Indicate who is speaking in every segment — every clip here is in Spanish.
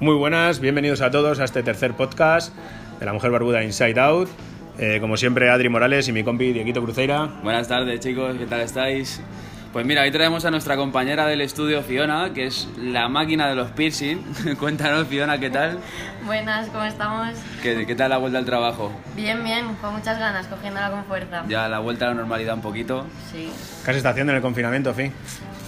Speaker 1: Muy buenas, bienvenidos a todos a este tercer podcast de la mujer barbuda Inside Out. Eh, como siempre, Adri Morales y mi compi Dieguito Cruceira.
Speaker 2: Buenas tardes chicos, ¿qué tal estáis? Pues mira, hoy traemos a nuestra compañera del estudio Fiona, que es la máquina de los piercing. Cuéntanos Fiona, ¿qué tal?
Speaker 3: Buenas, ¿cómo estamos?
Speaker 2: ¿Qué, ¿Qué tal la vuelta al trabajo?
Speaker 3: Bien, bien, con muchas ganas, cogiéndola con fuerza.
Speaker 2: Ya la vuelta a la normalidad un poquito.
Speaker 3: Sí,
Speaker 1: ¿Qué se está haciendo en el confinamiento, Fi?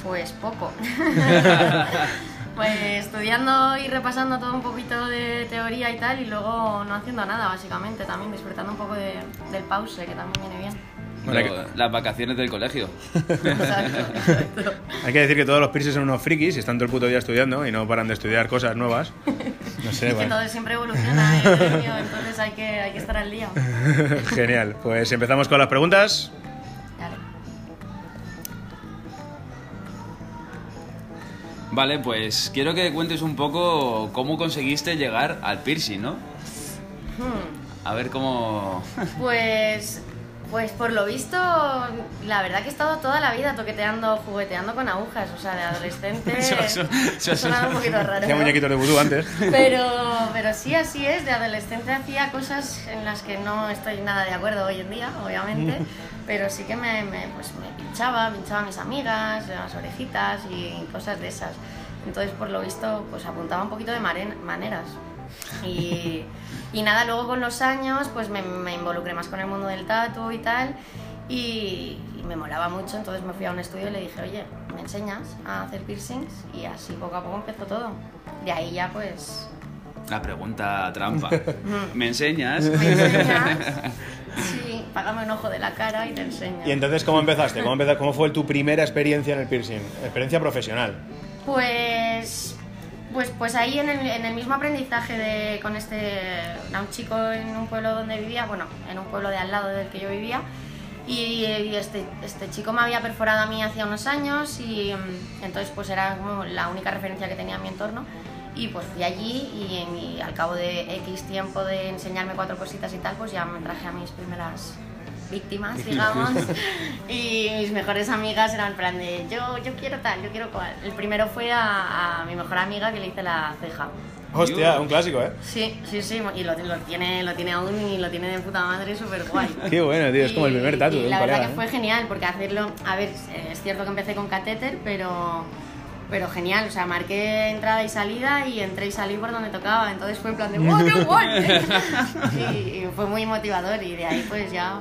Speaker 3: pues poco. pues estudiando y repasando todo un poquito de teoría y tal, y luego no haciendo nada, básicamente, también disfrutando un poco de- del pause, que también viene bien.
Speaker 1: Bueno,
Speaker 2: Las vacaciones del colegio.
Speaker 3: Exacto, exacto.
Speaker 1: Hay que decir que todos los piercings son unos frikis y están todo el puto día estudiando y no paran de estudiar cosas nuevas. No sé,
Speaker 3: Es que
Speaker 1: bueno.
Speaker 3: todo siempre evoluciona, ¿eh, entonces hay que, hay que estar al día.
Speaker 1: Genial, pues empezamos con las preguntas.
Speaker 2: Vale, pues quiero que cuentes un poco cómo conseguiste llegar al piercing, ¿no?
Speaker 3: Hmm.
Speaker 2: A ver cómo...
Speaker 3: Pues, pues por lo visto, la verdad que he estado toda la vida toqueteando, jugueteando con agujas, o sea, de adolescente.
Speaker 2: Eso- eso- eso-
Speaker 3: sonaba un poquito raro.
Speaker 1: Hacía
Speaker 3: ¿no?
Speaker 1: muñequitos de vudú antes.
Speaker 3: Pero, pero sí, así es. De adolescente hacía cosas en las que no estoy nada de acuerdo hoy en día, obviamente. Pero sí que me, me, pues me pinchaba, pinchaba a mis amigas, las orejitas y cosas de esas. Entonces, por lo visto, pues apuntaba un poquito de maneras. Y, y nada, luego con los años, pues me, me involucré más con el mundo del tatu y tal. Y, y me molaba mucho, entonces me fui a un estudio y le dije, oye, ¿me enseñas a hacer piercings? Y así poco a poco empezó todo. De ahí ya pues
Speaker 2: La pregunta trampa. ¿Me enseñas?
Speaker 3: ¿Me enseñas? Sí, págame un ojo de la cara y te enseño.
Speaker 1: ¿Y entonces cómo empezaste? ¿Cómo, empezaste? ¿Cómo fue tu primera experiencia en el piercing? Experiencia profesional.
Speaker 3: Pues, pues, pues ahí en el, mismo aprendizaje de, con este, un chico en un pueblo donde vivía, bueno, en un pueblo de al lado del que yo vivía, y, este, este chico me había perforado a mí hace unos años y mm, entonces pues era como la única referencia que tenía en mi entorno. Y pues fui allí y, y al cabo de X tiempo de enseñarme cuatro cositas y tal, pues ya me traje a mis primeras víctimas, digamos. y mis mejores amigas eran en plan de yo, yo quiero tal, yo quiero cual. El primero fue a, a mi mejor amiga que le hice la ceja.
Speaker 1: Hostia, un clásico, ¿eh?
Speaker 3: Sí, sí, sí, y lo, lo tiene, lo tiene aún y lo tiene de puta madre, súper guay.
Speaker 1: Qué bueno, tío, es como el primer tatu
Speaker 3: y La verdad
Speaker 1: colega,
Speaker 3: que
Speaker 1: ¿eh?
Speaker 3: fue genial, porque hacerlo, a ver, eh, es cierto que empecé con catéter, pero, pero genial, o sea, marqué entrada y salida y entré y salí por donde tocaba, entonces fue en plan de ¡wow, qué guay! y, y fue muy motivador y de ahí pues ya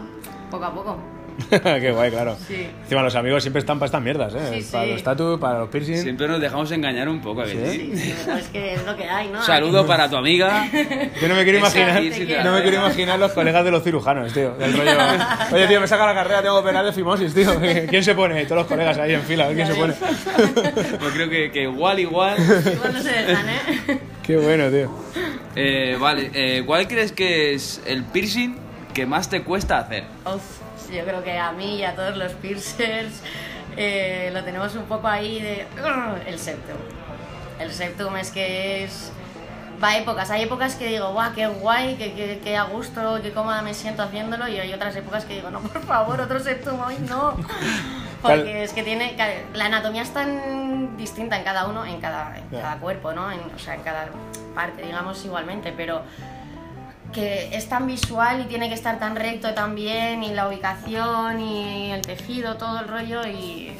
Speaker 3: poco a poco.
Speaker 1: Qué guay, claro.
Speaker 3: Sí.
Speaker 1: Encima los amigos siempre están para estas mierdas, ¿eh?
Speaker 3: Sí,
Speaker 1: para
Speaker 3: sí.
Speaker 1: los tatu, para los piercing.
Speaker 2: Siempre nos dejamos engañar un poco, ¿a que
Speaker 1: ¿Sí?
Speaker 2: sí?
Speaker 3: Pero es que es lo que hay, ¿no?
Speaker 2: Saludo para tu amiga.
Speaker 1: Yo no me quiero imaginar, no me quiero imaginar los colegas de los cirujanos, tío. Del rollo, oye, tío, me saca la carrera, tengo que operar de fimosis, tío. ¿Quién se pone? Todos los colegas ahí en fila, a ver quién se pone.
Speaker 2: Pues creo que, que igual, igual.
Speaker 3: Igual no se dejan, ¿eh?
Speaker 1: Qué bueno, tío.
Speaker 2: Eh, vale, eh, ¿cuál crees que es el piercing que más te cuesta hacer?
Speaker 3: Uf, yo creo que a mí y a todos los piercers eh, lo tenemos un poco ahí de... El septum. El septum es que es... Va a épocas, hay épocas que digo, guau, qué guay, qué, qué, qué a gusto, qué cómoda me siento haciéndolo y hay otras épocas que digo, no, por favor, otro septum hoy no.
Speaker 1: ¿Cuál-
Speaker 3: Porque es que tiene, la anatomía es tan distinta en cada uno, en cada, en
Speaker 1: Ya.
Speaker 3: cada cuerpo, ¿no? En- o sea, en cada parte, digamos, igualmente, pero que es tan visual y tiene que estar tan recto también, y la ubicación, y el tejido, todo el rollo, y...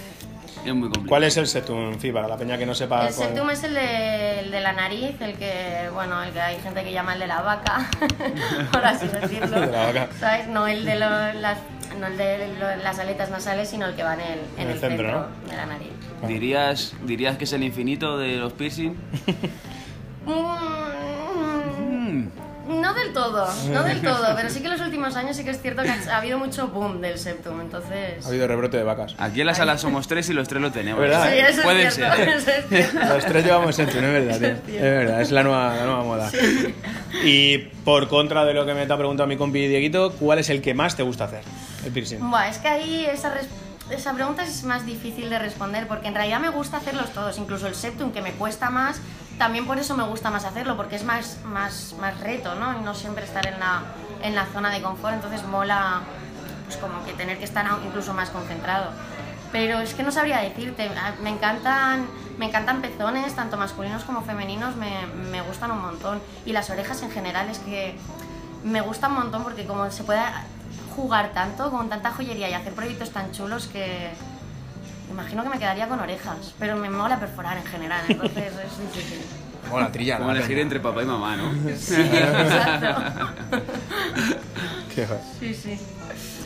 Speaker 2: Es muy complicado.
Speaker 1: ¿Cuál es el septum, Fi, para la peña que no sepa?
Speaker 3: El
Speaker 1: cuál-
Speaker 3: septum es el de, el de la nariz, el que, bueno, el que hay gente que llama el de la vaca, por así decirlo.
Speaker 1: El de la vaca.
Speaker 3: ¿Sabes? No el de, lo- las, no el de lo- las aletas nasales, sino el que va en el, en
Speaker 1: En el
Speaker 3: el
Speaker 1: centro,
Speaker 3: centro, de la nariz.
Speaker 2: ¿Dirías, ¿Dirías que es el infinito de los piercing?
Speaker 3: Mm, No del todo, no del todo, pero sí que en los últimos años sí que es cierto que ha habido mucho boom del septum, entonces...
Speaker 1: Ha habido rebrote de vacas.
Speaker 2: Aquí en la sala somos tres y los tres lo tenemos.
Speaker 1: ¿Verdad,
Speaker 3: Sí, eso
Speaker 2: Puede
Speaker 3: es cierto,
Speaker 2: ser,
Speaker 3: eso es cierto.
Speaker 1: Los tres llevamos septum, es verdad, tío. Es verdad, es la nueva, la nueva moda. Y por contra de lo que me te ha preguntado mi compi Dieguito, ¿cuál es el que más te gusta hacer? El piercing.
Speaker 3: Buah, es que ahí esa, res- esa pregunta es más difícil de responder porque en realidad me gusta hacerlos todos, incluso el septum que me cuesta más, también por eso me gusta más hacerlo, porque es más, más, más reto, ¿no? Y no siempre estar en la, en la zona de confort, entonces mola pues como que tener que estar incluso más concentrado. Pero es que no sabría decirte. Ah, Me encantan, me encantan pezones, tanto masculinos como femeninos, me, me gustan un montón. Y las orejas en general es que me gustan un montón porque como se puede jugar tanto, con tanta joyería y hacer proyectos tan chulos que imagino que me quedaría con orejas. Pero me mola perforar en general, entonces es difícil.
Speaker 1: Trilla.
Speaker 2: Como elegir entre papá y mamá, ¿no?
Speaker 3: Sí, exacto.
Speaker 1: Qué.
Speaker 3: Sí, sí.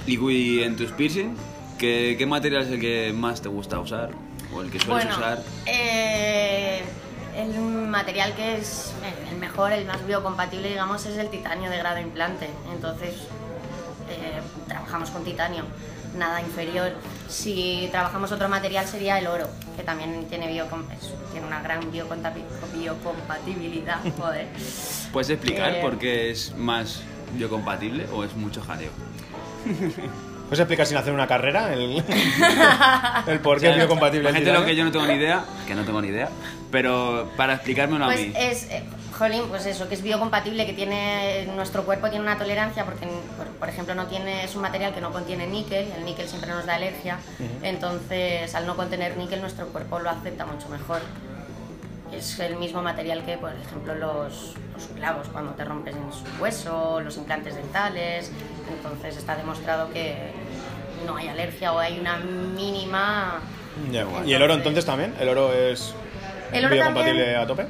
Speaker 2: Y en tus piercing, ¿qué, ¿qué material es el que más te gusta usar? ¿O el que sueles
Speaker 3: Bueno,
Speaker 2: usar?
Speaker 3: eh, el material que es el mejor, el más biocompatible, digamos, es el titanio de grado implante. Entonces, trabajamos con titanio, nada inferior. Si trabajamos otro material sería el oro, que también tiene, tiene una gran biocompatibilidad. Joder.
Speaker 2: ¿Puedes explicar
Speaker 3: Eh,
Speaker 2: por qué es más biocompatible o es mucho jaleo?
Speaker 1: ¿Puedes explicar sin hacer una carrera el, el por qué
Speaker 2: O sea,
Speaker 1: es biocompatible
Speaker 2: La gente lo que yo no tengo ni idea, que no tengo ni idea, pero para explicármelo a
Speaker 3: Pues
Speaker 2: mí.
Speaker 3: es, eh, jolín, pues eso, que es biocompatible, que tiene nuestro cuerpo tiene una tolerancia porque, por, por ejemplo, no tiene es un material que no contiene níquel, el níquel siempre nos da alergia, entonces al no contener níquel nuestro cuerpo lo acepta mucho mejor. Es el mismo material que, por ejemplo, los, los clavos cuando te rompes en su hueso, los implantes dentales, entonces está demostrado que no hay alergia o hay una mínima...
Speaker 1: Ya, guay. ¿Y el oro entonces también? ¿El oro es
Speaker 3: El oro
Speaker 1: biocompatible
Speaker 3: también-
Speaker 1: a tope?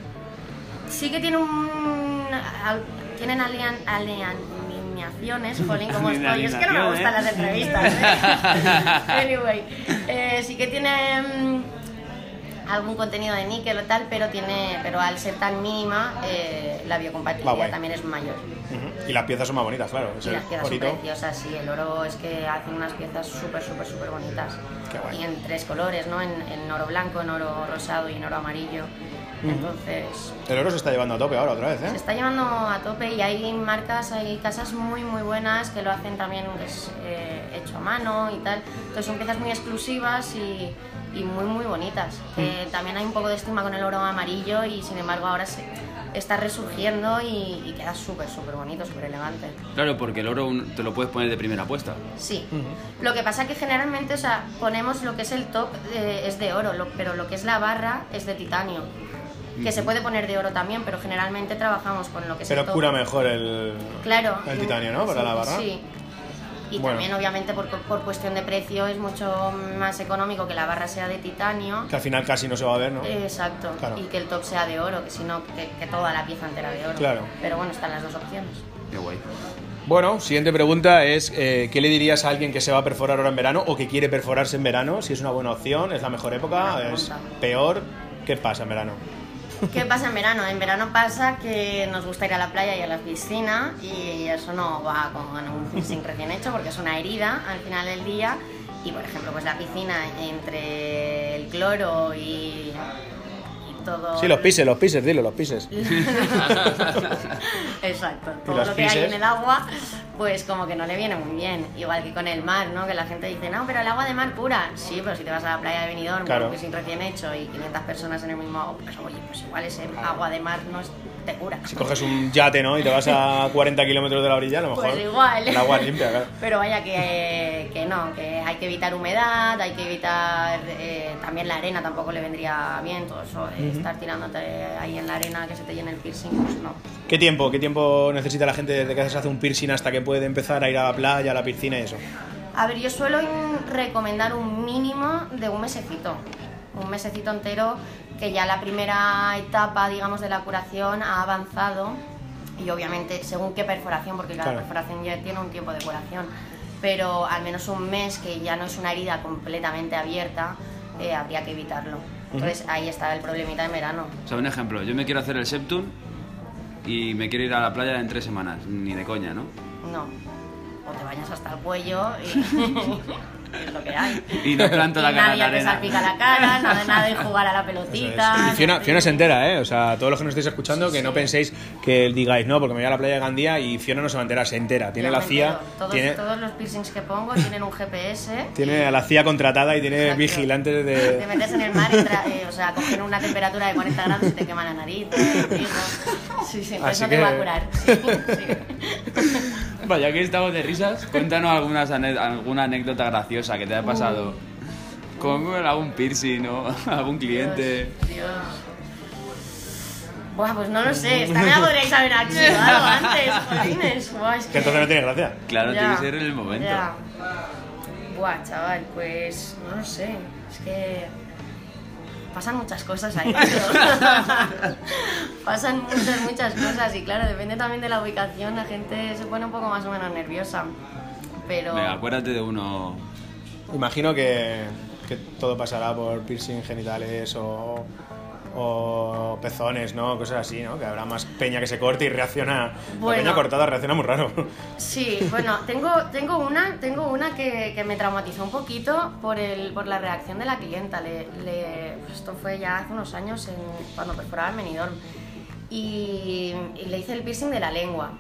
Speaker 3: Sí que tiene un... al- tienen alian, alineaciones, jolín, como estoy. Es que no me gustan
Speaker 2: ¿eh?
Speaker 3: las entrevistas. ¿eh? anyway, eh, sí que tiene mm, algún contenido de níquel o tal, pero tiene pero al ser tan mínima, eh, la biocompatibilidad también es mayor.
Speaker 1: Y las piezas son más bonitas, claro.
Speaker 3: Y
Speaker 1: Ese
Speaker 3: las piezas son preciosas, sí, el oro es que hacen unas piezas súper, súper, súper bonitas.
Speaker 1: Qué guay.
Speaker 3: Y en tres colores, ¿no? En, en oro blanco, en oro rosado y en oro amarillo. Entonces,
Speaker 1: El oro se está llevando a tope ahora otra vez,
Speaker 3: se
Speaker 1: ¿eh?
Speaker 3: está llevando a tope y hay marcas, hay casas muy muy buenas que lo hacen también que es, eh, hecho a mano y tal. Entonces son piezas muy exclusivas y, y muy muy bonitas. Que también hay un poco de estigma con el oro amarillo y sin embargo ahora se está resurgiendo y, y queda súper súper bonito, súper elegante.
Speaker 2: Claro, porque el oro te lo puedes poner de primera apuesta.
Speaker 3: Sí. Lo que pasa que generalmente, o sea, ponemos lo que es el top eh, es de oro, lo- pero lo que es la barra es de titanio. Que se puede poner de oro también, pero generalmente trabajamos con lo que es
Speaker 1: Pero cura mejor el,
Speaker 3: Claro.
Speaker 1: el titanio, ¿no? Para
Speaker 3: Sí,
Speaker 1: la barra.
Speaker 3: Sí. Y
Speaker 1: Bueno.
Speaker 3: también, obviamente, por, por cuestión de precio es mucho más económico que la barra sea de titanio.
Speaker 1: Que al final casi no se va a ver, ¿no?
Speaker 3: Exacto.
Speaker 1: Claro.
Speaker 3: Y que el top sea de oro, que si no, que, que toda la pieza entera de oro.
Speaker 1: Claro.
Speaker 3: Pero bueno, están las dos opciones.
Speaker 2: Qué guay.
Speaker 1: Bueno, siguiente pregunta es, eh, ¿qué le dirías a alguien que se va a perforar ahora en verano o que quiere perforarse en verano? Si es una buena opción, es la mejor época, es peor, ¿qué pasa en verano?
Speaker 3: ¿Qué pasa en verano? En verano pasa que nos gusta ir a la playa y a la piscina y eso no va con un piercing recién hecho porque es una herida al final del día y por ejemplo pues la piscina entre el cloro y, todo...
Speaker 1: Sí, los pises, los pises, dilo, los pises.
Speaker 3: Exacto, todo lo que hay en el agua, pues como que no le viene muy bien. Igual que con el mar, ¿no? Que la gente dice, no, pero el agua de mar cura. Sí, pero si te vas a la playa de Benidorm,
Speaker 1: Claro.
Speaker 3: que sin recién hecho y 500 personas en el mismo agua, pues oye, pues igual ese agua de mar no es- te cura.
Speaker 1: Si coges un yate, ¿no? Y te vas a 40 kilómetros de la orilla, a lo mejor
Speaker 3: Pues igual.
Speaker 1: el agua limpia, claro.
Speaker 3: Pero vaya que, que no, que hay que evitar humedad, hay que evitar eh, también la arena, tampoco le vendría bien todo eso de estar tirándote ahí en la arena que se te llene el piercing, pues no.
Speaker 1: ¿Qué tiempo? ¿Qué tiempo necesita la gente desde que se hace un piercing hasta que puede empezar a ir a la playa, a la piscina y eso?
Speaker 3: A ver, yo suelo recomendar un mínimo de un mesecito. Un mesecito entero que ya la primera etapa, digamos, de la curación ha avanzado y obviamente según qué perforación, porque cada
Speaker 1: Claro.
Speaker 3: perforación ya tiene un tiempo de curación, pero al menos un mes que ya no es una herida completamente abierta, eh, habría que evitarlo. Entonces ahí está el problemita en verano.
Speaker 2: O sea, un ejemplo, yo me quiero hacer el Septum y me quiero ir a la playa en tres semanas, ni de coña, ¿no?
Speaker 3: No. O te bañas hasta el cuello y es lo que hay.
Speaker 2: Y no planto la cara
Speaker 3: nadie
Speaker 2: la
Speaker 3: te
Speaker 2: arena.
Speaker 3: salpica la cara, nada de nada de jugar a la pelotita.
Speaker 1: Y Fiona, Fiona se entera, ¿eh? O sea, todos los que nos estáis escuchando, que no penséis que digáis, no, porque me voy a la playa de Gandía y Fiona no se va a enterar, se entera. Tiene
Speaker 3: Yo
Speaker 1: la CIA.
Speaker 3: Todos,
Speaker 1: tiene,
Speaker 3: todos los piercings que pongo tienen un GPS.
Speaker 1: tiene a la CIA contratada y tiene
Speaker 3: Exacto.
Speaker 1: vigilantes
Speaker 3: Te
Speaker 1: de...
Speaker 3: metes en el mar, y tra- eh, o sea, cogen una temperatura de 40 grados y te quema la nariz. te. Sí, sí,
Speaker 1: Así
Speaker 3: eso
Speaker 1: que-
Speaker 3: te va a curar. Sí, sí.
Speaker 2: Vaya, que estamos de risas. Cuéntanos algunas ane- alguna anécdota graciosa que te haya pasado con algún piercing o algún cliente.
Speaker 3: Dios, Dios. Buah, pues no lo sé. Esta me la podríais haber activado antes, jolines. Buah, es
Speaker 1: Que entonces no tiene gracia.
Speaker 2: Claro,
Speaker 3: Ya,
Speaker 2: tiene que ser en el momento.
Speaker 3: ya. Buah, chaval, pues no lo sé. Es que pasan muchas cosas ahí. pasan muchas, muchas cosas. Y claro, depende también de la ubicación. La gente se pone un poco más o menos nerviosa. Pero.
Speaker 2: Venga, acuérdate de uno.
Speaker 1: Imagino que, que todo pasará por piercing genitales o, o pezones, ¿no? Cosas así, ¿no? Que habrá más peña que se corte y reacciona.
Speaker 3: Bueno.
Speaker 1: La peña cortada reacciona muy raro.
Speaker 3: Sí, bueno, tengo, tengo una, tengo una que, que me traumatizó un poquito por, el, por la reacción de la clienta. Le, le- esto fue ya hace unos años en- cuando perforaba el Benidorm. Y, y le hice el piercing de la lengua.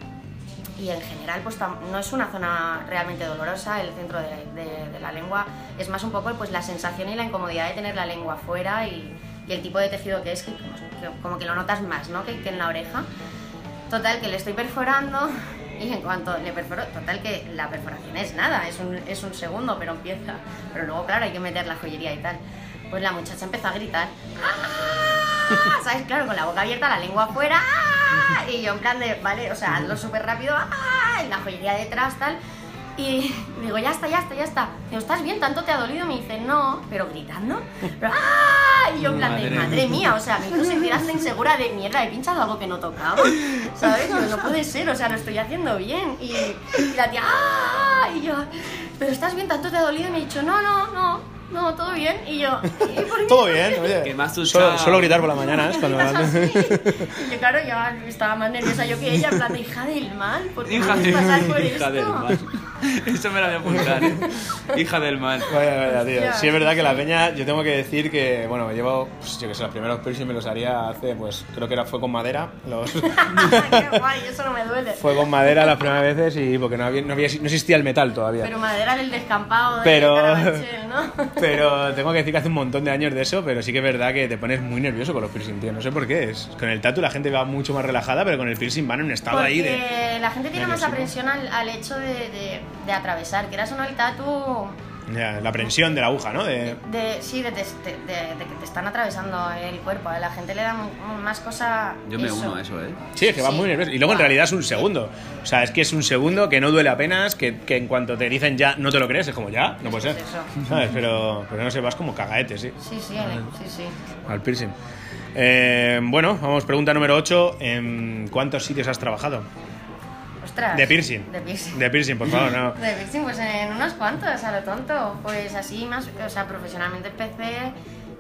Speaker 3: Y en general, pues no es una zona realmente dolorosa, el centro de, de- de la lengua. Es más un poco pues, la sensación y la incomodidad de tener la lengua fuera y, y el tipo de tejido que es, que que como que lo notas más, ¿no? Que, que en la oreja. Total, que le estoy perforando y en cuanto le perforo, total que la perforación es nada, es un, es un segundo, pero empieza. Pero luego, claro, hay que meter la joyería y tal. Pues la muchacha empezó a gritar. ¡Ah! ¿Sabes? Claro, con la boca abierta, la lengua afuera. ¡ah! Y yo en plan de, vale, o sea, hazlo súper rápido. ¡ah! Y la joyería detrás, tal. Y digo, ya está, ya está, ya está. Digo, ¿estás bien? ¿Tanto te ha dolido? Me dice, no, pero gritando. Pero, ¡ah! Y yo en plan de,
Speaker 2: Madre
Speaker 3: madre mía, o sea, me hizo sentir hasta insegura de mierda, he pinchado algo que no tocaba. ¿Sabes? No puede ser, o sea, lo estoy haciendo bien. Y, y la tía, ¡ah! Y yo, ¿pero estás bien? ¿Tanto te ha dolido? Y me ha dicho, no, no, no, no, todo bien. Y yo, ¿y por qué?
Speaker 1: Todo bien, oye.
Speaker 2: Que más chao.
Speaker 1: solo gritar por la mañana es cuando.
Speaker 3: Yo, claro, yo estaba más nerviosa yo que ella, en plan de hija del mal, ¿por qué
Speaker 2: Hija,
Speaker 3: me
Speaker 2: de-
Speaker 3: haces pasar por
Speaker 2: hija
Speaker 3: esto?
Speaker 2: del mal. Eso me lo voy a apuntar, ¿eh? Hija del mal.
Speaker 1: Vaya, vaya, tío. Sí, es verdad que la peña, yo tengo que decir que, bueno, me llevo, pues, yo que sé, los primeros piercing me los haría hace, pues, creo que era, fue con madera. Los,
Speaker 3: Qué guay, eso no me duele.
Speaker 1: fue con madera las primeras veces y porque no, había, no, había- no existía el metal todavía.
Speaker 3: Pero madera del descampado de
Speaker 1: Pero-
Speaker 3: ¿no?
Speaker 1: Pero tengo que decir que hace un montón de años de eso, pero sí que es verdad que te pones muy nervioso con los piercing, tío. No sé por qué. Es, con el tatu la gente va mucho más relajada, pero con el piercing van en un estado ahí de.
Speaker 3: La gente tiene más aprensión al, al hecho de, de, de atravesar. Quieras o no, el tatu
Speaker 1: Ya, la prensión de la aguja, ¿no? De,
Speaker 3: de, sí, de, te- de- de- de que te están atravesando el cuerpo. A la gente le da más cosa.
Speaker 2: Yo me
Speaker 3: eso.
Speaker 2: uno a eso, ¿eh?
Speaker 1: Sí, es que va
Speaker 3: Sí.
Speaker 1: muy nervioso. Y luego en realidad es un segundo. O sea, es que es un segundo que no duele apenas, que, que en cuanto te dicen ya no te lo crees, es como ya, no puede
Speaker 3: Es
Speaker 1: ser.
Speaker 3: eso.
Speaker 1: ¿Sabes? Pero, pero no sé, vas como cagaete, sí,
Speaker 3: Sí, sí, Ale, sí, sí.
Speaker 1: al piercing. Eh, bueno, vamos, pregunta número 8. ¿En cuántos sitios has trabajado?
Speaker 3: Ostras.
Speaker 1: De piercing.
Speaker 3: De piercing.
Speaker 1: De piercing, por favor, no.
Speaker 3: De piercing, pues en unos cuantos, a lo tonto. Pues así más, o sea, profesionalmente empecé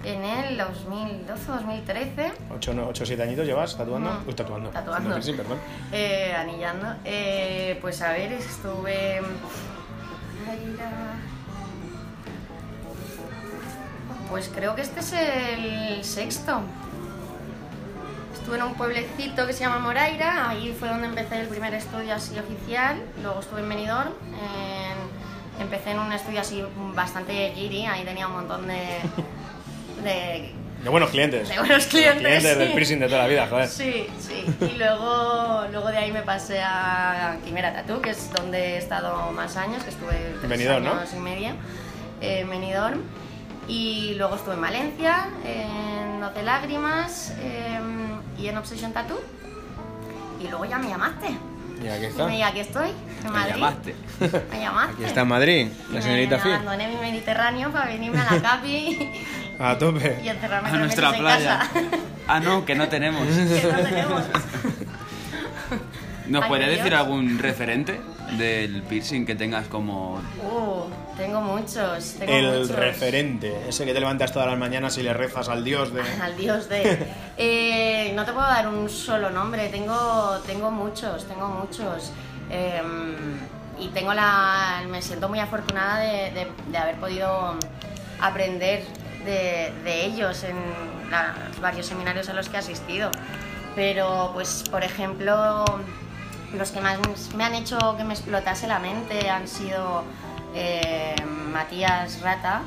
Speaker 3: en el 2012 2013,
Speaker 1: 8 o 7 añitos llevas tatuando.
Speaker 3: Mm.
Speaker 1: Uy, tatuando.
Speaker 3: Tatuando.
Speaker 1: Piercing, perdón.
Speaker 3: eh, anillando. Eh, pues a ver, estuve. Pues creo que este es el sexto. Estuve en un pueblecito que se llama Moraira, ahí fue donde empecé el primer estudio así oficial. Luego estuve en Benidorm, en- empecé en un estudio así bastante giri, ahí tenía un montón de, de,
Speaker 1: De buenos clientes.
Speaker 3: de buenos clientes.
Speaker 1: clientes del
Speaker 3: sí.
Speaker 1: piercing de toda la vida, joder.
Speaker 3: Sí, sí. Y luego, luego de ahí me pasé a Quimera Tattoo, que es donde he estado más años, que estuve tres
Speaker 1: Benidorm, ¿no?
Speaker 3: años y medio en Benidorm. Y luego estuve en Valencia, en Doce Lágrimas eh, y en Obsession Tattoo. Y luego ya me llamaste.
Speaker 1: Y aquí
Speaker 3: Y
Speaker 1: está.
Speaker 3: me- aquí estoy, en
Speaker 2: Me
Speaker 3: Madrid.
Speaker 2: llamaste.
Speaker 3: Me llamaste.
Speaker 1: Aquí está en Madrid, la señorita
Speaker 3: Me
Speaker 1: Fi.
Speaker 3: Abandoné mi Mediterráneo para venirme a la Capi
Speaker 1: A tope.
Speaker 3: y encerrarme
Speaker 2: A nuestra
Speaker 3: en
Speaker 2: playa.
Speaker 3: casa.
Speaker 2: Ah, no, que no tenemos.
Speaker 3: que no tenemos.
Speaker 2: ¿Nos
Speaker 3: Dios.
Speaker 2: decir algún referente del piercing que tengas como...
Speaker 3: Uh, tengo muchos. Tengo
Speaker 1: El
Speaker 3: muchos.
Speaker 1: referente, ese que te levantas todas las mañanas y le rezas al dios de...
Speaker 3: Al dios de. Eh, no te puedo dar un solo nombre, tengo, tengo muchos, tengo muchos. Eh, y tengo la. Me siento muy afortunada de, de- de haber podido aprender de, de ellos en la- varios seminarios a los que he asistido. Pero, pues, por ejemplo, los que más me han hecho que me explotase la mente han sido eh, Matías Rata,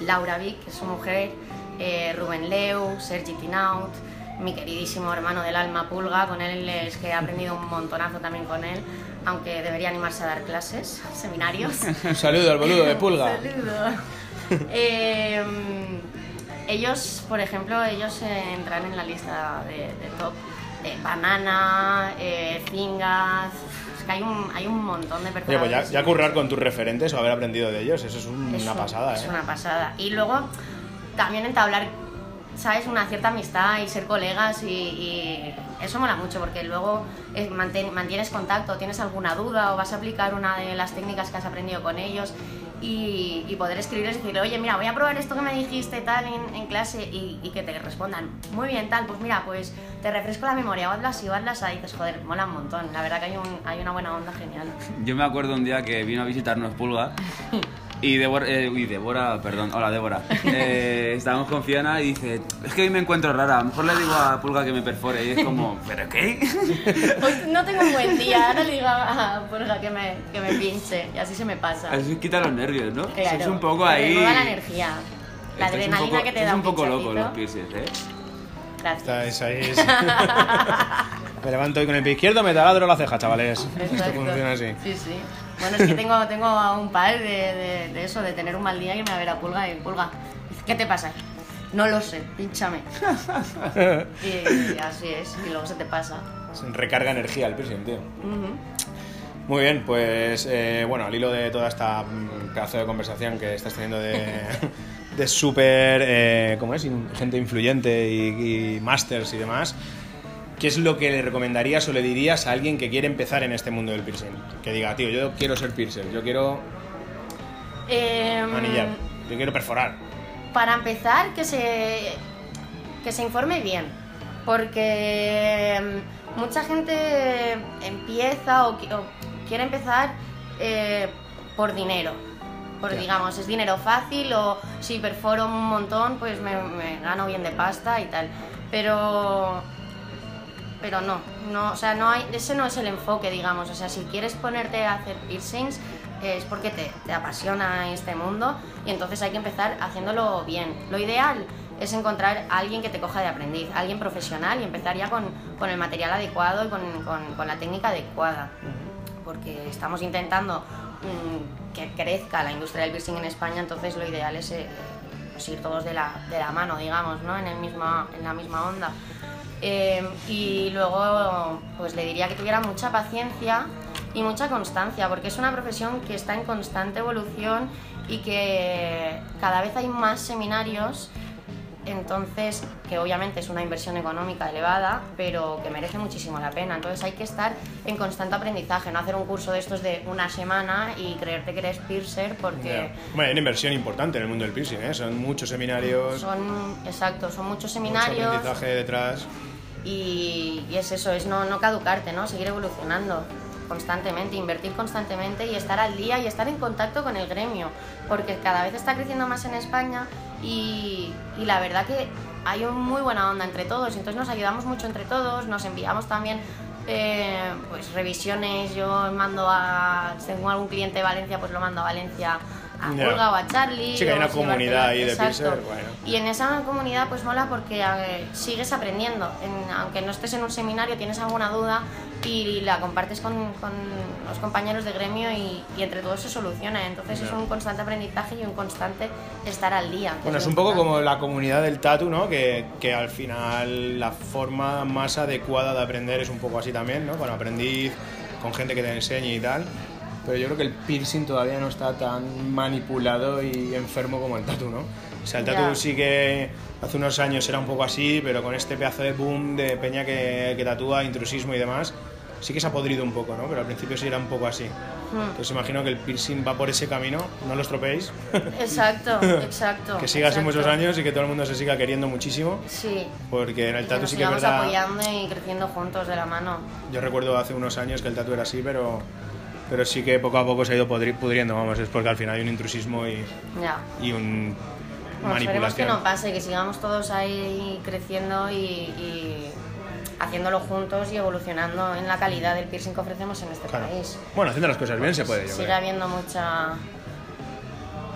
Speaker 3: Laura Vic, que es su mujer, eh, Rubén Leu, Sergi Tinaut, mi queridísimo hermano del alma Pulga, con él es que he aprendido un montonazo también con él, aunque debería animarse a dar clases, seminarios.
Speaker 1: Un saludo al boludo de Pulga.
Speaker 3: Saludo. Eh, ellos, por ejemplo, ellos entran en la lista de, de top. Eh, banana, Fingas. Es que hay un, hay un montón de personas.
Speaker 1: Oye, pues ya, ya currar con tus referentes o haber aprendido de ellos, eso es un-
Speaker 3: Es
Speaker 1: una
Speaker 3: un-
Speaker 1: pasada,
Speaker 3: Es
Speaker 1: ¿eh?
Speaker 3: una pasada. Y luego también entablar, ¿sabes? Una cierta amistad y ser colegas y, y eso mola mucho porque luego eh, mantienes contacto, tienes alguna duda o vas a aplicar una de las técnicas que has aprendido con ellos y, y poder escribirles y decirle, oye, mira, voy a probar esto que me dijiste tal en, en clase y, y que te respondan, muy bien, tal, pues mira, pues te refresco la memoria, o hazlo así, o hazlo así, y dices, joder, mola un montón. La verdad que hay, un, hay una buena onda genial.
Speaker 2: Yo me acuerdo un día que vino a visitarnos Pulga y Débora, eh, uy, Débora, perdón, hola Débora. Eh, estábamos con Fiona y dice, es que hoy me encuentro rara, a lo mejor le digo a Pulga que me perfore y es como, ¿pero qué?
Speaker 3: Hoy no tengo un buen día, ahora le digo a Pulga que me, que me pinche y así se me pasa.
Speaker 2: Así quita los nervios, ¿no?
Speaker 3: Claro,
Speaker 2: es un poco ahí...
Speaker 3: renueva la energía. La
Speaker 2: Estáis un
Speaker 3: adrenalina
Speaker 2: poco-
Speaker 3: que te da
Speaker 2: un poco loco los piercings, ¿eh?
Speaker 3: Gracias.
Speaker 1: Ahí. es- me levanto hoy con el pie izquierdo, me taladro la ceja, chavales. Esto
Speaker 3: Exacto.
Speaker 1: funciona así.
Speaker 3: Sí, sí. Bueno, es que tengo, tengo a un par de, de, de eso, de tener un mal día y me va a ver a Pulga y Pulga, ¿qué te pasa? No lo sé, pinchame. Y, así es, y luego se te pasa.
Speaker 1: Se recarga energía el piercing, tío. Muy bien, pues eh, bueno, al hilo de toda esta mm, pedazo de conversación que estás teniendo de, de súper, eh, ¿cómo es? Gente influyente y, y masters y demás, ¿qué es lo que le recomendarías o le dirías a alguien que quiere empezar en este mundo del piercing? Que diga, tío, yo quiero ser piercer, yo quiero
Speaker 3: Em,
Speaker 1: anillar, yo quiero perforar.
Speaker 3: Para empezar, que se, que se informe bien, porque mm, mucha gente empieza o, qui- o quiere empezar eh, por dinero. Por, digamos, es dinero fácil o si perforo un montón, pues me, me gano bien de pasta y tal. Pero pero no, no, o sea, no hay, ese no es el enfoque, digamos, o sea, si quieres ponerte a hacer piercings es porque te, te apasiona este mundo y entonces hay que empezar haciéndolo bien. Lo ideal es encontrar a alguien que te coja de aprendiz, alguien profesional y empezar ya con, con el material adecuado y con, con- con la técnica adecuada, porque estamos intentando mm, que crezca la industria del piercing en España, entonces lo ideal es eh, pues ir todos de la, de la mano, digamos, ¿no? en, el misma, en la misma onda. Eh, y luego, pues le diría que tuviera mucha paciencia y mucha constancia, porque es una profesión que está en constante evolución y que cada vez hay más seminarios, entonces, que obviamente es una inversión económica elevada, pero que merece muchísimo la pena. Entonces hay que estar en constante aprendizaje, no hacer un curso de estos de una semana y creerte que eres piercer porque...
Speaker 1: Ya. Bueno, hay una inversión importante en el mundo del piercing, ¿eh? Son muchos seminarios,
Speaker 3: Son, exacto, son muchos
Speaker 1: mucho
Speaker 3: seminarios,
Speaker 1: aprendizaje detrás.
Speaker 3: Y, es eso, es no, no caducarte, ¿no? Seguir evolucionando constantemente, invertir constantemente y estar al día y estar en contacto con el gremio, porque cada vez está creciendo más en España y, y la verdad que hay una muy buena onda entre todos, entonces nos ayudamos mucho entre todos, nos enviamos también eh, pues revisiones, yo mando a, si tengo algún cliente de Valencia, pues lo mando a Valencia a. Olga o a Charlie.
Speaker 1: Sí, que hay una comunidad ahí de piercer, bueno.
Speaker 3: Y en esa comunidad pues mola porque eh, sigues aprendiendo. En- aunque no estés en un seminario, tienes alguna duda y la compartes con, con los compañeros de gremio y, y entre todos se soluciona. Entonces es
Speaker 1: Ya.
Speaker 3: un constante aprendizaje y un constante estar al día.
Speaker 1: Bueno, es
Speaker 3: lo
Speaker 1: un poco como la comunidad del tatu, ¿no? Que, que al final la forma más adecuada de aprender es un poco así también, ¿no? Con aprendiz, con gente que te enseñe y tal. Pero yo creo que el piercing todavía no está tan manipulado y enfermo como el tatu, ¿no? O sea, el tatu
Speaker 3: Ya.
Speaker 1: sí que hace unos años era un poco así, pero con este pedazo de boom de peña que, que tatúa, intrusismo y demás, sí que se ha podrido un poco, ¿no? Pero al principio sí era un poco así.
Speaker 3: Hmm.
Speaker 1: Entonces imagino que el piercing va por ese camino, no lo estropeéis.
Speaker 3: Exacto, exacto.
Speaker 1: que siga así muchos años y que todo el mundo se siga queriendo muchísimo.
Speaker 3: Sí.
Speaker 1: Porque en el
Speaker 3: Y que
Speaker 1: tatu
Speaker 3: nos
Speaker 1: sí que es
Speaker 3: sigamos
Speaker 1: verdad.
Speaker 3: apoyando y creciendo juntos de la mano.
Speaker 1: Yo recuerdo hace unos años que el tatu era así, pero, pero sí que poco a poco se ha ido pudriendo, vamos, es porque al final hay un intrusismo y,
Speaker 3: Ya.
Speaker 1: y un
Speaker 3: Bueno, esperemos que no pase, que sigamos todos ahí creciendo y, y haciéndolo juntos y evolucionando en la calidad del piercing que ofrecemos en este
Speaker 1: Claro.
Speaker 3: país.
Speaker 1: Bueno, haciendo las cosas bien se puede, yo
Speaker 3: Sigue
Speaker 1: creo.
Speaker 3: habiendo mucha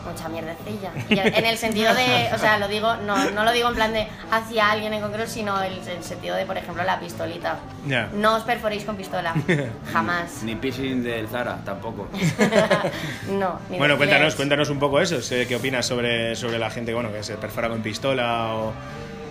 Speaker 3: mucha mierdecilla. Y en el sentido de, o sea, lo digo, no, no lo digo en plan de hacia alguien en concreto, sino el, el sentido de, por ejemplo, la pistolita. No os perforéis con pistola, jamás.
Speaker 2: Ni piercing del Zara, tampoco.
Speaker 3: no. ni
Speaker 1: Bueno, cuéntanos, cuéntanos un poco eso. ¿Qué opinas sobre, sobre la gente bueno, que se perfora con pistola o,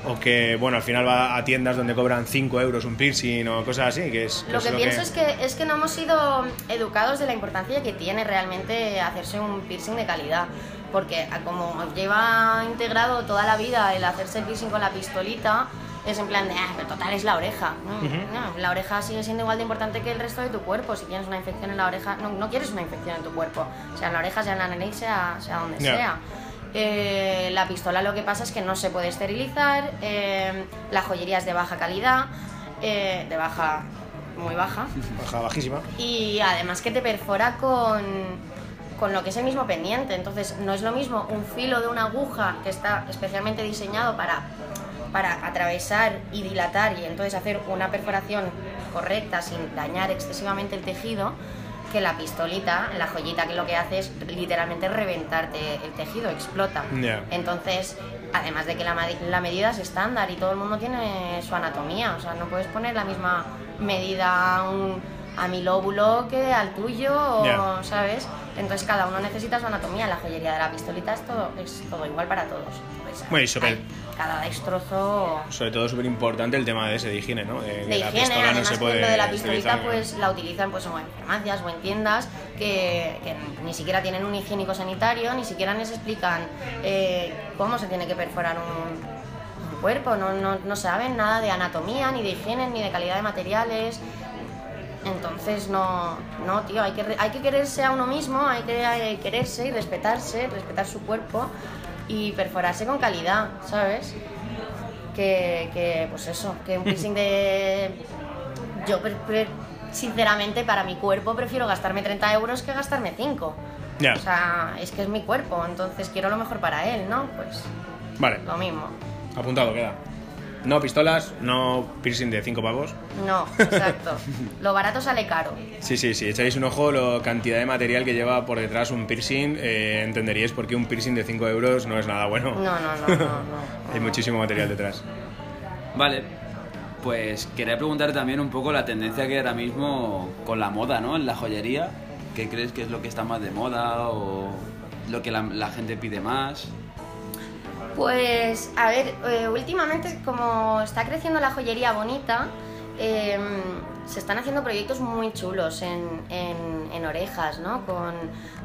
Speaker 1: o que bueno, al final va a tiendas donde cobran 5 euros un piercing o cosas así? Que es,
Speaker 3: Lo
Speaker 1: es
Speaker 3: que pienso es que, es que no hemos sido educados de la importancia que tiene realmente hacerse un piercing de calidad. Porque como lleva integrado toda la vida el hacerse el piercing con la pistolita, es en plan de, ah, pero total es la oreja. No, no, la oreja sigue siendo igual de importante que el resto de tu cuerpo. Si tienes una infección en la oreja, no, no quieres una infección en tu cuerpo. Sea en la oreja, sea en la nariz, sea, sea donde sea. Eh, la pistola lo que pasa es que no se puede esterilizar, eh, la joyería es de baja calidad, eh, de baja, muy baja,
Speaker 1: baja bajísima.
Speaker 3: y además que te perfora con, con lo que es el mismo pendiente. Entonces no es lo mismo un filo de una aguja que está especialmente diseñado para, para atravesar y dilatar y entonces hacer una perforación correcta sin dañar excesivamente el tejido que la pistolita, la joyita que lo que hace es literalmente reventarte el tejido, explota. Entonces, además de que la, medi- la medida es estándar y todo el mundo tiene su anatomía, o sea, no puedes poner la misma medida a, un, a mi lóbulo que al tuyo, o. ¿sabes? Entonces cada uno necesita su anatomía, la joyería de la pistolita es todo, es todo igual para todos. Pues,
Speaker 1: Bueno, y sobre-
Speaker 3: hay- cada destrozo
Speaker 1: Sobre todo súper importante el tema de ese de higiene, ¿no? De,
Speaker 3: de
Speaker 1: la
Speaker 3: higiene,
Speaker 1: pistola
Speaker 3: además
Speaker 1: no se
Speaker 3: que
Speaker 1: puede
Speaker 3: lo de la pistolita pues la utilizan pues o en farmacias o en tiendas que, que ni siquiera tienen un higiénico sanitario, ni siquiera les explican eh, cómo se tiene que perforar un, un cuerpo, no, no, no saben nada de anatomía, ni de higiene, ni de calidad de materiales. Entonces no, no tío, hay que, hay que quererse a uno mismo, hay que quererse y respetarse, respetar su cuerpo y perforarse con calidad, ¿sabes? que, que, pues eso, que un piercing de... Yo, pre- pre- sinceramente, para mi cuerpo prefiero gastarme 30 euros que gastarme 5.
Speaker 1: Ya.
Speaker 3: O sea, es que es mi cuerpo, entonces quiero lo mejor para él, ¿no? Pues
Speaker 1: Vale,
Speaker 3: lo mismo.
Speaker 1: apuntado queda. No pistolas, no piercing de 5 pavos.
Speaker 3: No, exacto. lo barato sale caro.
Speaker 1: Sí, sí, sí. Echáis un ojo la cantidad de material que lleva por detrás un piercing. eh, entenderíais por qué un piercing de 5 euros no es nada bueno.
Speaker 3: No, no, no, no. no.
Speaker 1: Hay muchísimo material detrás.
Speaker 2: Vale, pues quería preguntar también un poco la tendencia que hay ahora mismo con la moda, ¿no? En la joyería. ¿Qué crees que es lo que está más de moda o lo que la, la gente pide más?
Speaker 3: Pues, a ver, eh, últimamente como está creciendo la joyería bonita, eh, se están haciendo proyectos muy chulos en, en- en orejas, ¿no? Con,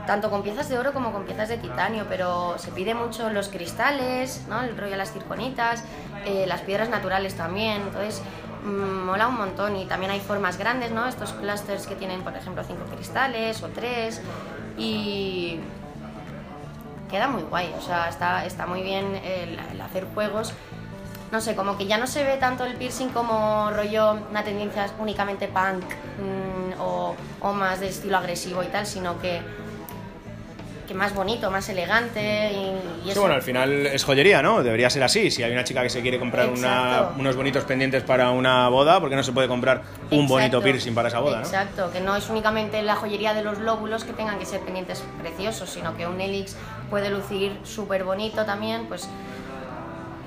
Speaker 3: tanto con piezas de oro como con piezas de titanio, pero se pide mucho los cristales, ¿no? El rollo de las circonitas, eh, las piedras naturales también, entonces mm, mola un montón y también hay formas grandes, ¿no? Estos clusters que tienen, por ejemplo, cinco cristales o tres y queda muy guay, o sea, está, está muy bien el, hacer juegos. No sé, como que ya no se ve tanto el piercing como rollo una tendencia únicamente punk mm, o más de estilo agresivo y tal, sino que, que más bonito, más elegante y, y
Speaker 1: Sí,
Speaker 3: eso.
Speaker 1: bueno, al final es joyería, ¿no? Debería ser así. Si hay una chica que se quiere comprar una- unos bonitos pendientes para una boda, ¿por qué no se puede comprar un bonito
Speaker 3: Exacto,
Speaker 1: piercing para esa boda, no?
Speaker 3: Exacto, que no es únicamente la joyería de los lóbulos que tengan que ser pendientes preciosos, sino que un helix puede lucir súper bonito también, pues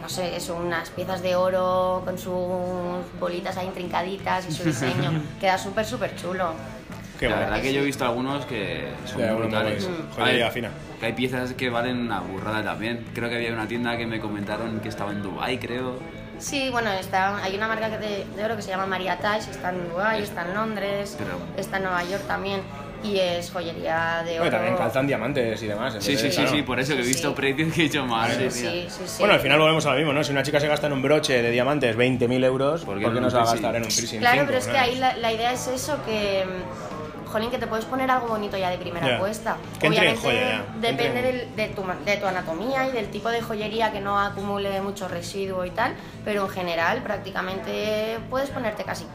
Speaker 3: no sé, eso, unas piezas de oro con sus bolitas ahí intrincaditas y su diseño, queda súper, súper chulo.
Speaker 1: Qué
Speaker 2: la verdad que yo he visto algunos que son brutales.
Speaker 1: Joyería
Speaker 2: Hay-
Speaker 1: fina.
Speaker 2: Que hay piezas que valen una burrada también. Creo que había una tienda que me comentaron que estaba en Dubai, creo.
Speaker 3: Sí, bueno, está, hay una marca que de, de oro que se llama Maria Taj, está en Dubái, está en Londres,
Speaker 2: Pero-
Speaker 3: está en Nueva York también, y es joyería de oro.
Speaker 1: Bueno, también calzan diamantes y demás.
Speaker 2: Sí, sí, sí,
Speaker 1: claro.
Speaker 2: sí, por eso que he visto
Speaker 3: sí.
Speaker 2: precios que he dicho madre
Speaker 3: Sí,
Speaker 2: mía.
Speaker 3: sí, sí, sí.
Speaker 1: Bueno, al final volvemos a lo mismo, ¿no? Si una chica se gasta en un broche de diamantes 20.000 euros, ¿por
Speaker 2: ¿Por
Speaker 1: qué,
Speaker 2: qué no
Speaker 1: se va a gastar en un piercing?
Speaker 3: Claro,
Speaker 1: cinco,
Speaker 3: pero es
Speaker 1: no?
Speaker 3: que ahí la, la idea es eso, que, mm, jolín, que te puedes poner algo bonito ya de primera
Speaker 1: Ya.
Speaker 3: apuesta.
Speaker 1: Que
Speaker 3: Obviamente
Speaker 1: joya
Speaker 3: depende del- de, tu, de tu anatomía y del tipo de joyería que no acumule mucho residuo y tal, pero en general prácticamente puedes ponerte casi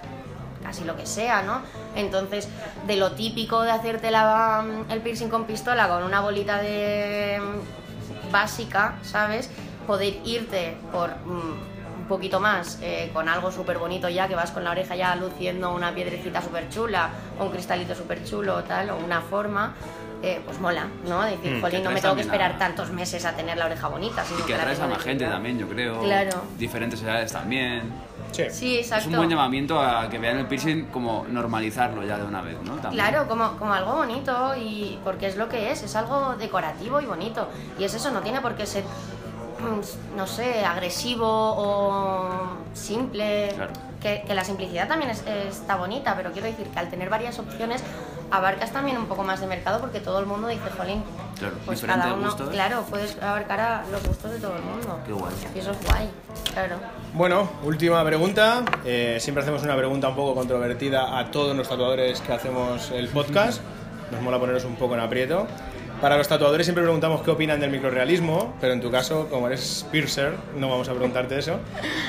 Speaker 3: casi lo que sea, ¿no? Entonces, de lo típico de hacerte la, mm, el piercing con pistola con una bolita de mm, básica, ¿sabes? Poder irte por mm, poquito más eh, con algo súper bonito ya, que vas con la oreja ya luciendo una piedrecita súper chula, o un cristalito súper chulo o tal, o una forma, eh, pues mola, ¿no? Decir,
Speaker 1: Mm,
Speaker 3: jolín,
Speaker 2: que
Speaker 3: no me tengo que esperar
Speaker 2: a-
Speaker 3: tantos meses a tener la oreja bonita. Sino
Speaker 2: Y que
Speaker 3: la
Speaker 2: atraes a
Speaker 3: de
Speaker 2: gente también, yo creo.
Speaker 3: Claro.
Speaker 2: Diferentes edades también.
Speaker 1: Sí.
Speaker 3: Sí, exacto.
Speaker 2: Es un buen llamamiento a que vean el piercing como normalizarlo ya de una vez, ¿no? También.
Speaker 3: Claro, como, como algo bonito y porque es lo que es, es algo decorativo y bonito. Y es eso, no tiene por qué ser, no sé, agresivo o simple.
Speaker 2: Claro.
Speaker 3: Que, que la simplicidad también es- está bonita, pero quiero decir que al tener varias opciones abarcas también un poco más de mercado porque todo el mundo dice, jolín,
Speaker 2: Claro,
Speaker 3: pues cada uno,
Speaker 2: gustos.
Speaker 3: claro, puedes abarcar a los gustos de todo el mundo.
Speaker 2: Qué guay.
Speaker 3: Y eso es guay, claro.
Speaker 1: Bueno, última pregunta. Eh, siempre hacemos una pregunta un poco controvertida a todos los tatuadores que hacemos el podcast. Nos mola poneros un poco en aprieto. Para los tatuadores siempre preguntamos qué opinan del microrealismo, pero en tu caso, como eres piercer, no vamos a preguntarte eso.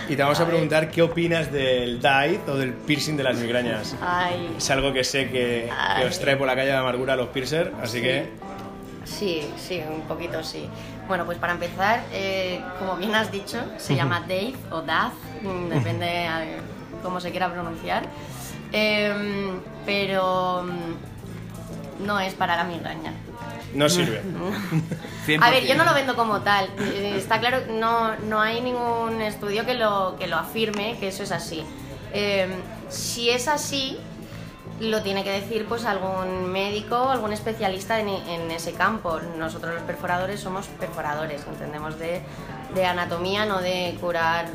Speaker 1: Y te vamos a preguntar qué opinas del dye o del piercing de las migrañas.
Speaker 3: Ay,
Speaker 1: Es algo que sé que, que os trae por la calle de amargura a los piercer, así que
Speaker 3: Sí, sí, un poquito sí. Bueno, pues para empezar, eh, como bien has dicho, se llama Dave o Daz, mm, depende de cómo se quiera pronunciar. Em, pero mm, no es para la migraña.
Speaker 1: No sirve.
Speaker 2: 100%.
Speaker 3: A ver, yo no lo vendo como tal. Eh, Está claro, no, no hay ningún estudio que lo, que lo afirme que eso es así. Eh, si es así, lo tiene que decir pues algún médico, algún especialista en, en ese campo. Nosotros los perforadores somos perforadores, entendemos de, de anatomía, no de curar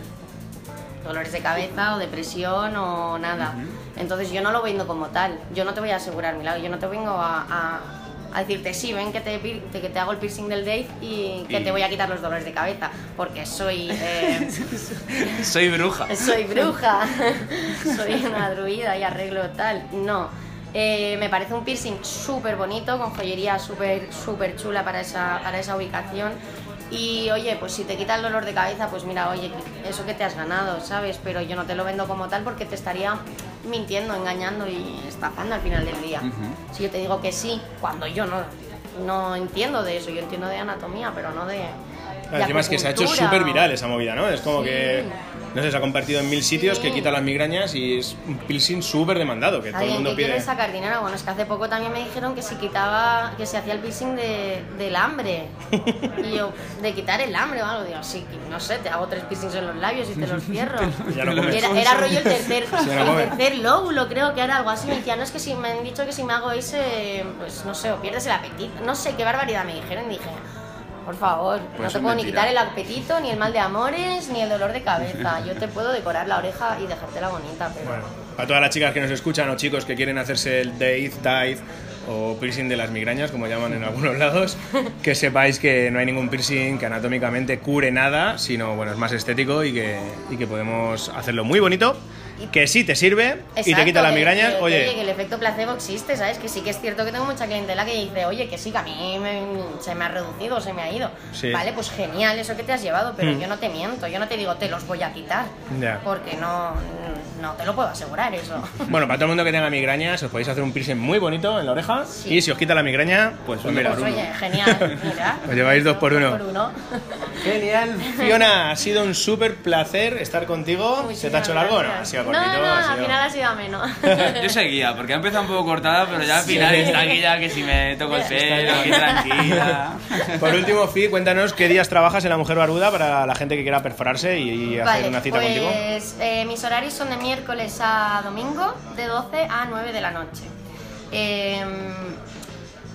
Speaker 3: dolores de cabeza o depresión o nada. Entonces yo no lo vendo como tal. Yo no te voy a asegurar milagro. Yo no te vengo a, a- a decirte sí, ven que te, que te hago el piercing del Dave y que
Speaker 2: Y-
Speaker 3: te voy a quitar los dolores de cabeza. Porque soy... eh,
Speaker 2: Soy bruja.
Speaker 3: soy bruja, soy una druida y arreglo tal. No. Eh, me parece un piercing súper bonito, con joyería súper súper chula para esa, para esa ubicación. Y oye, pues si te quita el dolor de cabeza, pues mira, oye, eso que te has ganado, ¿sabes? Pero yo no te lo vendo como tal porque te estaría mintiendo, engañando y estafando al final del día. Si yo te digo que sí, cuando yo no, no entiendo de eso, yo entiendo de anatomía, pero no de... de
Speaker 1: Encima es que se ha hecho súper viral esa movida, ¿no? Es como
Speaker 3: Sí.
Speaker 1: que, no sé, se ha compartido en mil sitios que quita las migrañas y es un piercing súper demandado, que todo el mundo
Speaker 3: que
Speaker 1: pide.
Speaker 3: sacar dinero. Bueno, es que hace poco también me dijeron que si quitaba, que se hacía el piercing de, del hambre. Y yo, de quitar el hambre o algo. Digo, sí, no sé, te hago tres piercings en los labios y te los cierro.
Speaker 1: Ya comes.
Speaker 3: era, era rollo el tercer,
Speaker 1: Sí,
Speaker 3: el tercer lóbulo, creo que era algo así. Me decían, no, es que si me han dicho que si me hago ese, pues no sé, o pierdes el apetito. No sé qué barbaridad me dijeron. Y dije, por favor,
Speaker 2: Pues
Speaker 3: no te puedo ni
Speaker 2: mentira.
Speaker 3: quitar el apetito, ni el mal de amores, ni el dolor de cabeza. Yo te puedo decorar la oreja y dejártela bonita, pero...
Speaker 1: Bueno, para todas las chicas que nos escuchan o chicos que quieren hacerse el Dave, Dive o piercing de las migrañas, como llaman en algunos lados, que sepáis que no hay ningún piercing que anatómicamente cure nada, sino bueno, es más estético y que, y que podemos hacerlo muy bonito, que sí te sirve y te quita las
Speaker 3: que-
Speaker 1: migrañas.
Speaker 3: que- que,
Speaker 1: Oye,
Speaker 3: que el efecto placebo existe, ¿sabes? Que sí que es cierto que tengo mucha clientela que dice, oye, que sí, que a mí me- se me ha reducido, se me ha ido.
Speaker 1: Sí.
Speaker 3: Vale, pues genial, eso que te has llevado, pero
Speaker 1: Hmm.
Speaker 3: yo no te miento, yo no te digo, te los voy a quitar.
Speaker 1: Ya.
Speaker 3: Porque no, no te lo puedo asegurar eso.
Speaker 1: Bueno, para todo el mundo que tenga migrañas, os podéis hacer un piercing muy bonito en la oreja
Speaker 3: Sí.
Speaker 1: y si os quita la migraña,
Speaker 2: Pues
Speaker 1: pues mira.
Speaker 3: Pues oye, genial, mira.
Speaker 1: Os lleváis dos por uno.
Speaker 3: Dos por uno.
Speaker 1: Genial. Fiona, ha sido un súper placer estar contigo. ¿Se te ha hecho largo no? Ha
Speaker 3: gracias.
Speaker 1: Sido
Speaker 3: No,
Speaker 1: cortito.
Speaker 3: no,
Speaker 1: ha
Speaker 3: al final ha sido ameno.
Speaker 2: Yo seguía, porque ha empezado un poco cortada, pero ya al final está aquí ya que si me toco el pelo, aquí tranquila.
Speaker 1: Por último, Fi, cuéntanos qué días trabajas en La Mujer Barbuda para la gente que quiera perforarse y, y hacer
Speaker 3: Vale,
Speaker 1: una cita
Speaker 3: pues
Speaker 1: contigo.
Speaker 3: eh, mis horarios son de miércoles a domingo, de 12 a 9 de la noche. Eh,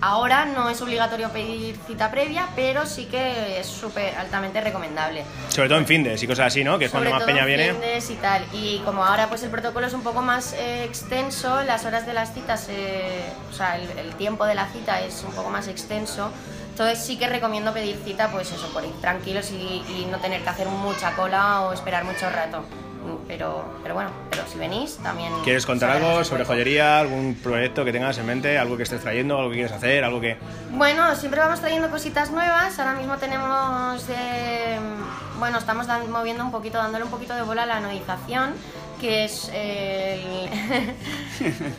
Speaker 3: ahora no es obligatorio pedir cita previa, pero sí que es súper altamente recomendable.
Speaker 1: Sobre todo en findes y cosas así, ¿no? Que es cuando
Speaker 3: Sobre
Speaker 1: más
Speaker 3: todo
Speaker 1: peña viene.
Speaker 3: findes y tal. Y como ahora pues el protocolo es un poco más eh, extenso, las horas de las citas, eh, o sea, el, el tiempo de la cita es un poco más extenso. Entonces sí que recomiendo pedir cita, pues eso, por ir tranquilos y, y no tener que hacer mucha cola o esperar mucho rato. Pero, pero bueno, pero si venís también...
Speaker 1: ¿Quieres contar algo
Speaker 3: agradece
Speaker 1: sobre joyería? ¿Algún proyecto que tengas en mente? ¿Algo que estés trayendo? ¿Algo que quieres hacer? ¿Algo que...?
Speaker 3: Bueno, siempre vamos trayendo cositas nuevas. Ahora mismo tenemos, eh, bueno, estamos moviendo un poquito, dándole un poquito de bola a la anodización, que es, el-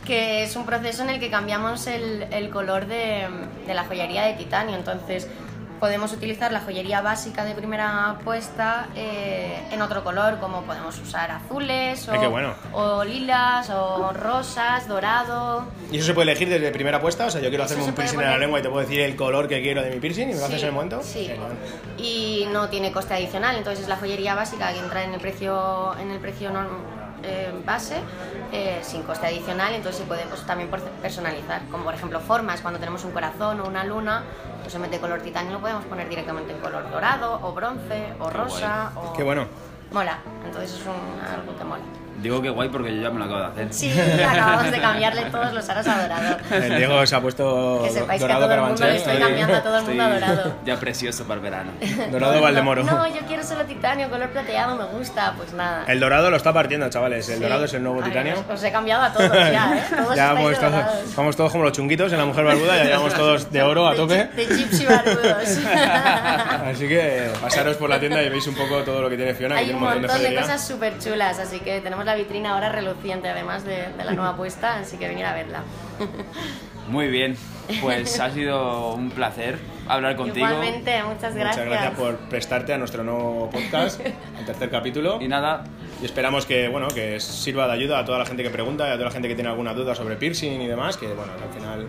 Speaker 3: que es un proceso en el que cambiamos el, el color de, de la joyería de titanio. Entonces, podemos utilizar la joyería básica de primera puesta eh, en otro color, como podemos usar azules o,
Speaker 1: Ay, qué bueno.
Speaker 3: o lilas o rosas, dorado.
Speaker 1: ¿Y eso se puede elegir desde primera puesta? O sea, yo quiero hacerme un piercing en la lengua y te puedo decir el color que quiero de mi piercing y me lo haces en el momento.
Speaker 3: Sí, y no tiene coste adicional, entonces es la joyería básica que entra en el precio, en el precio norm- eh, base eh, sin coste adicional, entonces se puede pues, también personalizar, como por ejemplo formas, cuando tenemos un corazón o una luna, pues en vez de color titanio lo podemos poner directamente en color dorado o bronce o
Speaker 2: Qué
Speaker 3: rosa. O...
Speaker 1: Qué bueno.
Speaker 3: Mola, entonces es un, algo que mola.
Speaker 2: Digo que guay porque yo ya me lo acabo de hacer.
Speaker 3: Sí, acabamos de cambiarle todos los aros a dorado.
Speaker 1: El Diego se ha puesto
Speaker 3: Que sepáis que a
Speaker 1: dorado
Speaker 3: todo el mundo le estoy cambiando a todo el mundo a dorado.
Speaker 2: ya precioso para el verano.
Speaker 1: Dorado Valdemoro.
Speaker 3: No, yo quiero solo titanio, color plateado, me gusta. Pues nada.
Speaker 1: El dorado lo está partiendo, chavales. El
Speaker 3: Sí.
Speaker 1: dorado es el nuevo
Speaker 3: Ay,
Speaker 1: titanio.
Speaker 3: Os, os he cambiado a todos ya, ¿eh? Todos
Speaker 1: ya vamos
Speaker 3: de
Speaker 1: todos, vamos todos como los chunguitos en la mujer barbuda, ya llevamos todos de oro a
Speaker 3: De
Speaker 1: tope.
Speaker 3: De chips y barbudos.
Speaker 1: Así que pasaros por la tienda y veis un poco todo lo que tiene Fiona, que
Speaker 3: Hay
Speaker 1: tiene
Speaker 3: un
Speaker 1: un montón de
Speaker 3: montón de
Speaker 1: joyería.
Speaker 3: cosas súper chulas, así que tenemos la vitrina ahora reluciente, además de, de la nueva puesta, así que venir a verla.
Speaker 2: Muy bien, pues ha sido un placer hablar contigo.
Speaker 3: Igualmente, muchas gracias.
Speaker 1: Muchas gracias por prestarte a nuestro nuevo podcast, el tercer capítulo.
Speaker 2: Y nada,
Speaker 1: Y esperamos que, bueno, que sirva de ayuda a toda la gente que pregunta y a toda la gente que tiene alguna duda sobre piercing y demás, que bueno, al final...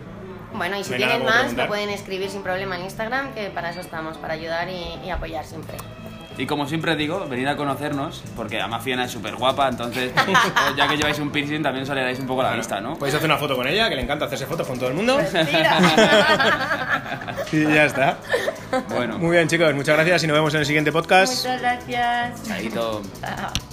Speaker 3: Bueno, y si
Speaker 1: No
Speaker 3: tienen más,
Speaker 1: preguntar.
Speaker 3: lo pueden escribir sin problema en Instagram, que para eso estamos, para ayudar y, y apoyar siempre.
Speaker 2: Y como siempre digo, venid a conocernos, porque además Fiona es súper guapa, entonces pues, ya que lleváis un piercing también os un poco la vista, ¿no?
Speaker 1: Podéis hacer una foto con ella, que le encanta hacerse fotos con todo el mundo.
Speaker 3: Pues.
Speaker 1: Y ya está.
Speaker 2: Bueno,
Speaker 1: Muy bien, chicos, muchas gracias y nos vemos en el siguiente podcast.
Speaker 3: Muchas gracias.
Speaker 2: chaito.
Speaker 3: Chao.